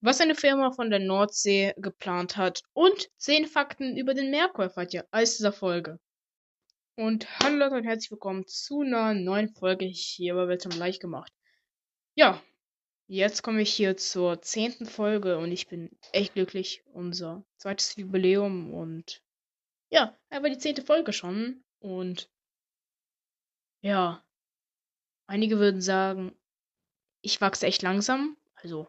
was eine Firma von der Nordsee geplant hat und 10 Fakten über den Merkur erfahrt ihr als dieser Folge. Und hallo Leute und herzlich willkommen zu einer neuen Folge hier bei Weltraum leicht gemacht. Ja, jetzt komme ich hier zur zehnten Folge und ich bin echt glücklich. Unser zweites Jubiläum und ja, einfach die zehnte Folge schon. Und ja, einige würden sagen, ich wachse echt langsam. Also,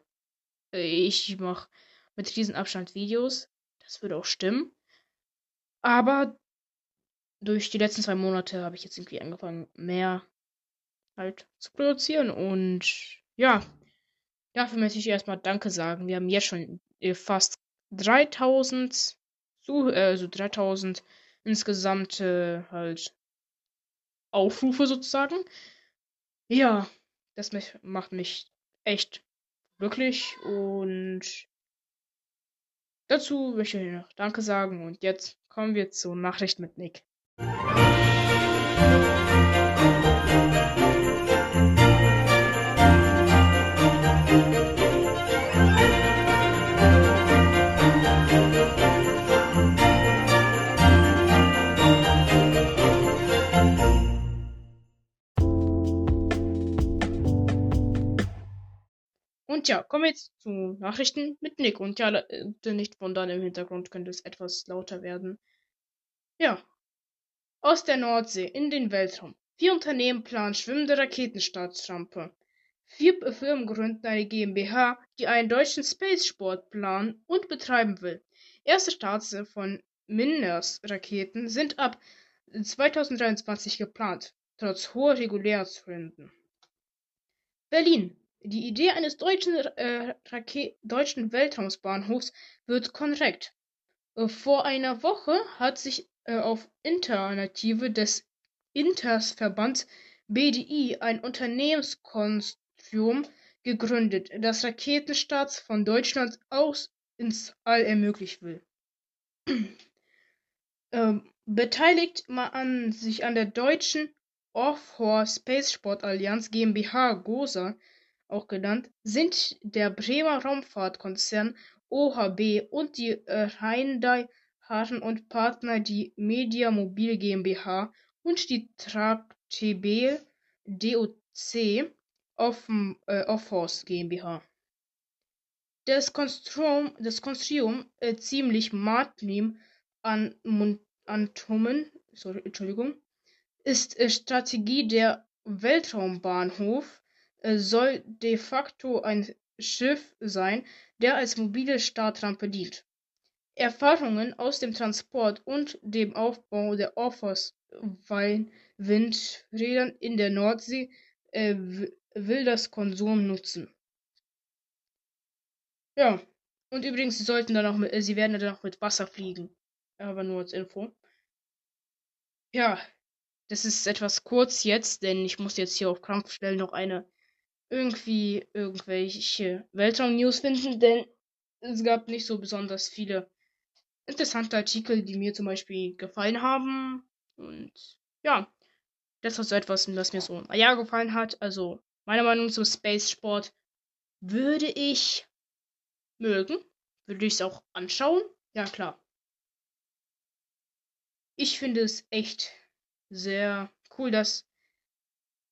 ich mache mit diesem Abstand Videos. Das würde auch stimmen. Aber durch die letzten zwei Monate habe ich jetzt irgendwie angefangen, mehr halt zu produzieren. Und ja, dafür möchte ich erstmal Danke sagen. Wir haben jetzt schon fast 3000 zu, äh, also 3000 insgesamt äh, halt Aufrufe sozusagen. Ja, das macht mich echt glücklich und dazu möchte ich noch Danke sagen und jetzt kommen wir zur Nachricht mit Nick. Ja, kommen wir jetzt zu Nachrichten mit Nick. Und ja, äh, nicht wundern, im Hintergrund könnte es etwas lauter werden. Ja, aus der Nordsee in den Weltraum. Vier Unternehmen planen schwimmende Raketenstartrampe. Vier Firmen gründen eine GmbH, die einen deutschen Space-Sport planen und betreiben will. Erste Starts von Minners-Raketen sind ab 2023 geplant, trotz hoher Regulärgründen. Berlin. Die Idee eines deutschen, äh, deutschen Weltraumsbahnhofs wird korrekt. Vor einer Woche hat sich äh, auf Initiative des Intersverbands BDI ein Unternehmenskonsortium gegründet, das Raketenstarts von Deutschland aus ins All ermöglichen will. ähm, beteiligt man sich an der deutschen Offshore Space Sport Allianz GmbH GOSA, auch genannt, sind der Bremer Raumfahrtkonzern OHB und die äh, Hyundai Hafen und Partner die Media Mobil GmbH und die Tractebel DOC Offhorse GmbH. Das Konstruum, das Konstruum äh, ziemlich Martin an Antomen, sorry, Entschuldigung, ist äh, Strategie der Weltraumbahnhof äh, soll de facto ein Schiff sein, der als mobile Startrampe dient. Erfahrungen aus dem Transport und dem Aufbau der Offshore-Windrädern in der Nordsee äh, will das Konsum nutzen. Ja, und übrigens, sie sollten dann auch mit, äh, sie werden dann auch mit Wasser fliegen. Aber nur als Info. Ja, das ist etwas kurz jetzt, denn ich muss jetzt hier auf Krampfstellen noch eine irgendwie irgendwelche Weltraum-News finden, denn es gab nicht so besonders viele interessante Artikel, die mir zum Beispiel gefallen haben. Und ja, das war so etwas, was mir so ein Jahr gefallen hat. Also, meiner Meinung zum Space Sport würde ich mögen. Würde ich es auch anschauen? Ja, klar. Ich finde es echt sehr cool, dass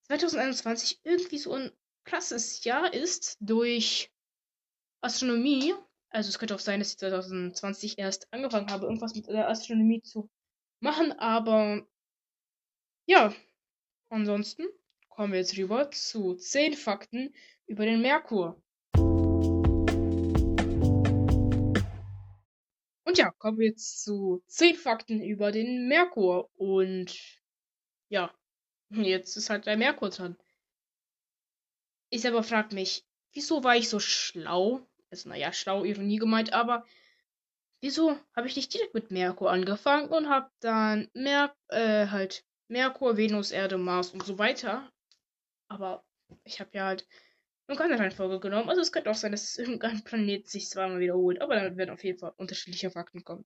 2021 irgendwie so ein krasses Jahr ist durch Astronomie also es könnte auch sein, dass ich 2020 erst angefangen habe, irgendwas mit der Astronomie zu machen, aber ja, ansonsten kommen wir jetzt rüber zu 10 Fakten über den Merkur. Und ja, kommen wir jetzt zu 10 Fakten über den Merkur. Und ja, jetzt ist halt der Merkur dran. Ich selber frage mich, wieso war ich so schlau ist, naja, schlau, Ironie gemeint, aber wieso habe ich nicht direkt mit Merkur angefangen und habe dann Mer äh, halt Merkur, Venus, Erde, Mars und so weiter. Aber ich habe ja halt nur keine Reihenfolge genommen. Also es könnte auch sein, dass irgendein Planet sich zweimal wiederholt. Aber dann werden auf jeden Fall unterschiedliche Fakten kommen.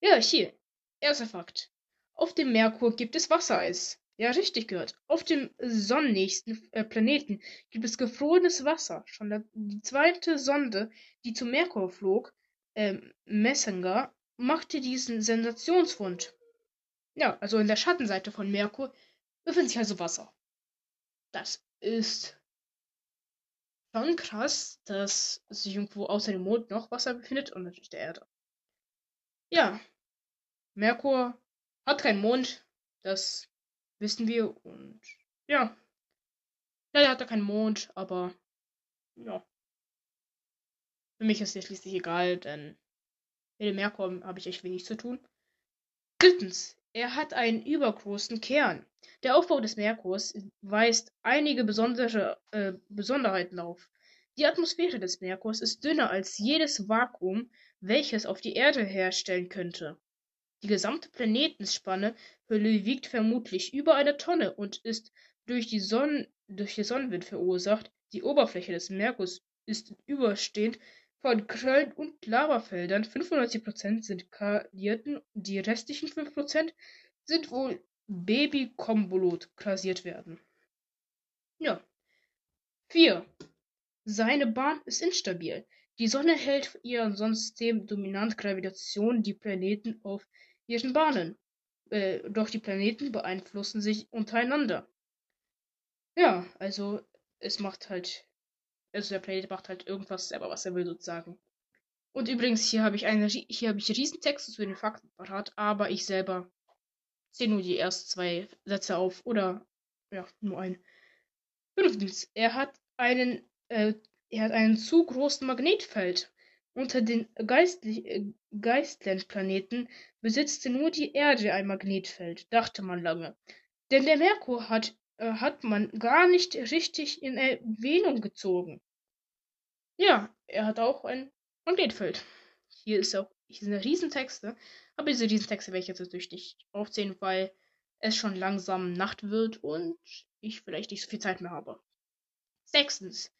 Ja, hier. Erster Fakt. Auf dem Merkur gibt es Wassereis. Ja, richtig gehört. Auf dem sonnennächsten äh, Planeten gibt es gefrorenes Wasser. Schon die zweite Sonde, die zu Merkur flog, äh, Messenger, machte diesen Sensationsfund. Ja, also in der Schattenseite von Merkur befindet sich also Wasser. Das ist schon krass, dass sich irgendwo außer dem Mond noch Wasser befindet und natürlich der Erde. Ja, Merkur hat keinen Mond, das wissen wir und ja. Leider hat er keinen Mond, aber ja. Für mich ist es schließlich egal, denn mit dem Merkur habe ich echt wenig zu tun. Drittens, er hat einen übergroßen Kern. Der Aufbau des Merkurs weist einige besondere äh, Besonderheiten auf. Die Atmosphäre des Merkurs ist dünner als jedes Vakuum, welches auf die Erde herstellen könnte. Die gesamte Planetenspanne Hülle wiegt vermutlich über eine Tonne und ist durch, die Sonnen durch den Sonnenwind verursacht. Die Oberfläche des Merkurs ist überstehend von Kröllen und Lavafeldern. 95% sind Kalierten, die restlichen 5% sind wohl Baby-Kombolot krasiert werden. Ja. 4. Seine Bahn ist instabil. Die Sonne hält ihren Sonnensystem dominant Gravitation die Planeten auf ihren Bahnen. Äh, doch die Planeten beeinflussen sich untereinander. Ja, also es macht halt, also der Planet macht halt irgendwas selber, was er will sozusagen. Und übrigens, hier habe ich eine, hier habe ich Riesentexte zu den Fakten parat, aber ich selber zähle nur die ersten zwei Sätze auf oder ja, nur ein. Fünftens, er hat einen, äh, er hat einen zu großen Magnetfeld. Unter den äh, Geistlandplaneten besitzt nur die Erde ein Magnetfeld, dachte man lange. Denn der Merkur hat, äh, hat man gar nicht richtig in Erwähnung gezogen. Ja, er hat auch ein Magnetfeld. Hier ist auch hier sind Riesentexte, aber diese Riesentexte werde ich jetzt natürlich nicht aufzählen, weil es schon langsam Nacht wird und ich vielleicht nicht so viel Zeit mehr habe. Sechstens.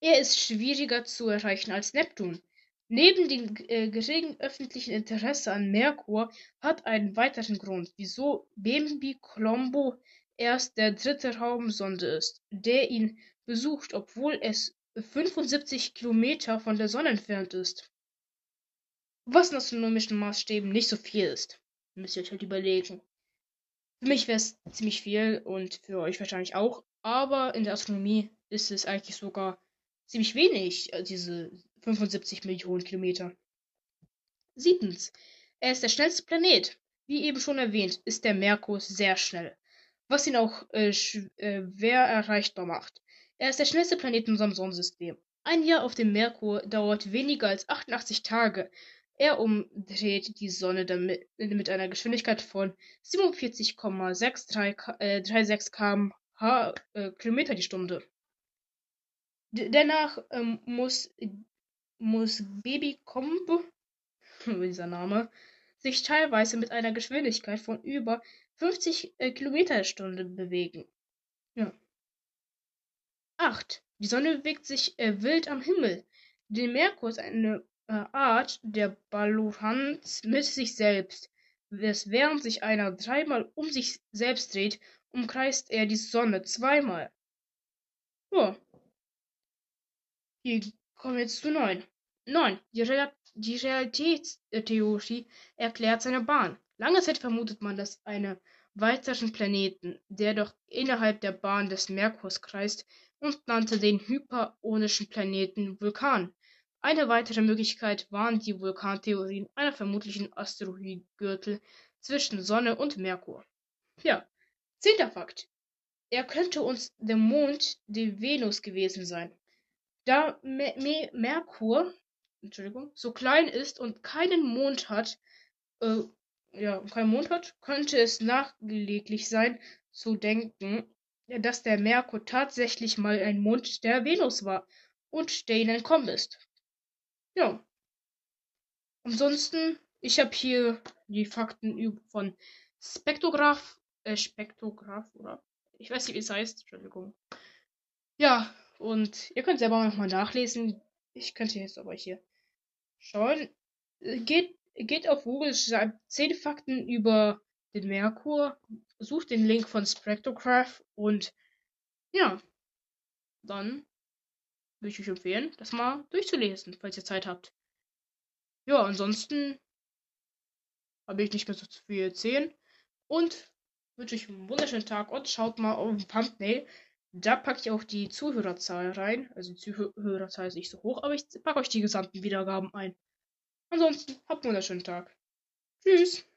Er ist schwieriger zu erreichen als Neptun. Neben dem äh, geringen öffentlichen Interesse an Merkur hat einen weiteren Grund, wieso Bembi Colombo erst der dritte Raumsonde ist, der ihn besucht, obwohl es 75 Kilometer von der Sonne entfernt ist. Was in astronomischen Maßstäben nicht so viel ist, müsst ihr euch halt überlegen. Für mich wäre es ziemlich viel und für euch wahrscheinlich auch, aber in der Astronomie ist es eigentlich sogar ziemlich wenig, äh, diese 75 Millionen Kilometer. Siebtens. Er ist der schnellste Planet. Wie eben schon erwähnt, ist der Merkur sehr schnell, was ihn auch äh, schwer äh, erreichbar macht. Er ist der schnellste Planet in unserem Sonnensystem. Ein Jahr auf dem Merkur dauert weniger als 88 Tage. Er umdreht die Sonne damit, mit einer Geschwindigkeit von 47,636 äh, km/h äh, Kilometer die Stunde. Dennoch ähm, muss muss Babykomb, dieser Name, sich teilweise mit einer Geschwindigkeit von über 50 äh, Kilometer Stunde bewegen. Ja. 8. Die Sonne bewegt sich äh, wild am Himmel. Der Merkur ist eine äh, Art der Balance mit sich selbst. Während sich einer dreimal um sich selbst dreht, umkreist er die Sonne zweimal. Ja. Hier kommen wir jetzt zu 9. 9. Die, Real die Realitätstheorie erklärt seine Bahn. Lange Zeit vermutet man, dass einen weiteren Planeten, der doch innerhalb der Bahn des Merkurs kreist, und nannte den hyperionischen Planeten Vulkan. Eine weitere Möglichkeit waren die Vulkantheorien einer vermutlichen Asteroidengürtel zwischen Sonne und Merkur. Ja, zehnter Fakt. Er könnte uns der Mond der Venus gewesen sein. Da Me Me Merkur Entschuldigung, so klein ist und keinen Mond hat, äh, ja, keinen Mond hat, könnte es nachträglich sein zu denken, dass der Merkur tatsächlich mal ein Mond der Venus war und der ihnen entkommen ist. Ja. Ansonsten, ich habe hier die Fakten von Spektrograph, äh, Spektrograph, oder? Ich weiß nicht, wie es heißt, Entschuldigung. Ja, und ihr könnt selber nochmal nachlesen. Ich könnte jetzt aber hier schauen. Geht, geht auf Google, schreibt 10 Fakten über den Merkur, sucht den Link von Spectrograph und ja, dann würde ich euch empfehlen, das mal durchzulesen, falls ihr Zeit habt. Ja, ansonsten habe ich nicht mehr so viel erzählen und wünsche euch einen wunderschönen Tag und schaut mal auf den Pumpmail. Da packe ich auch die Zuhörerzahl rein. Also die Zuhörerzahl ist nicht so hoch, aber ich packe euch die gesamten Wiedergaben ein. Ansonsten habt einen wunderschönen Tag. Tschüss.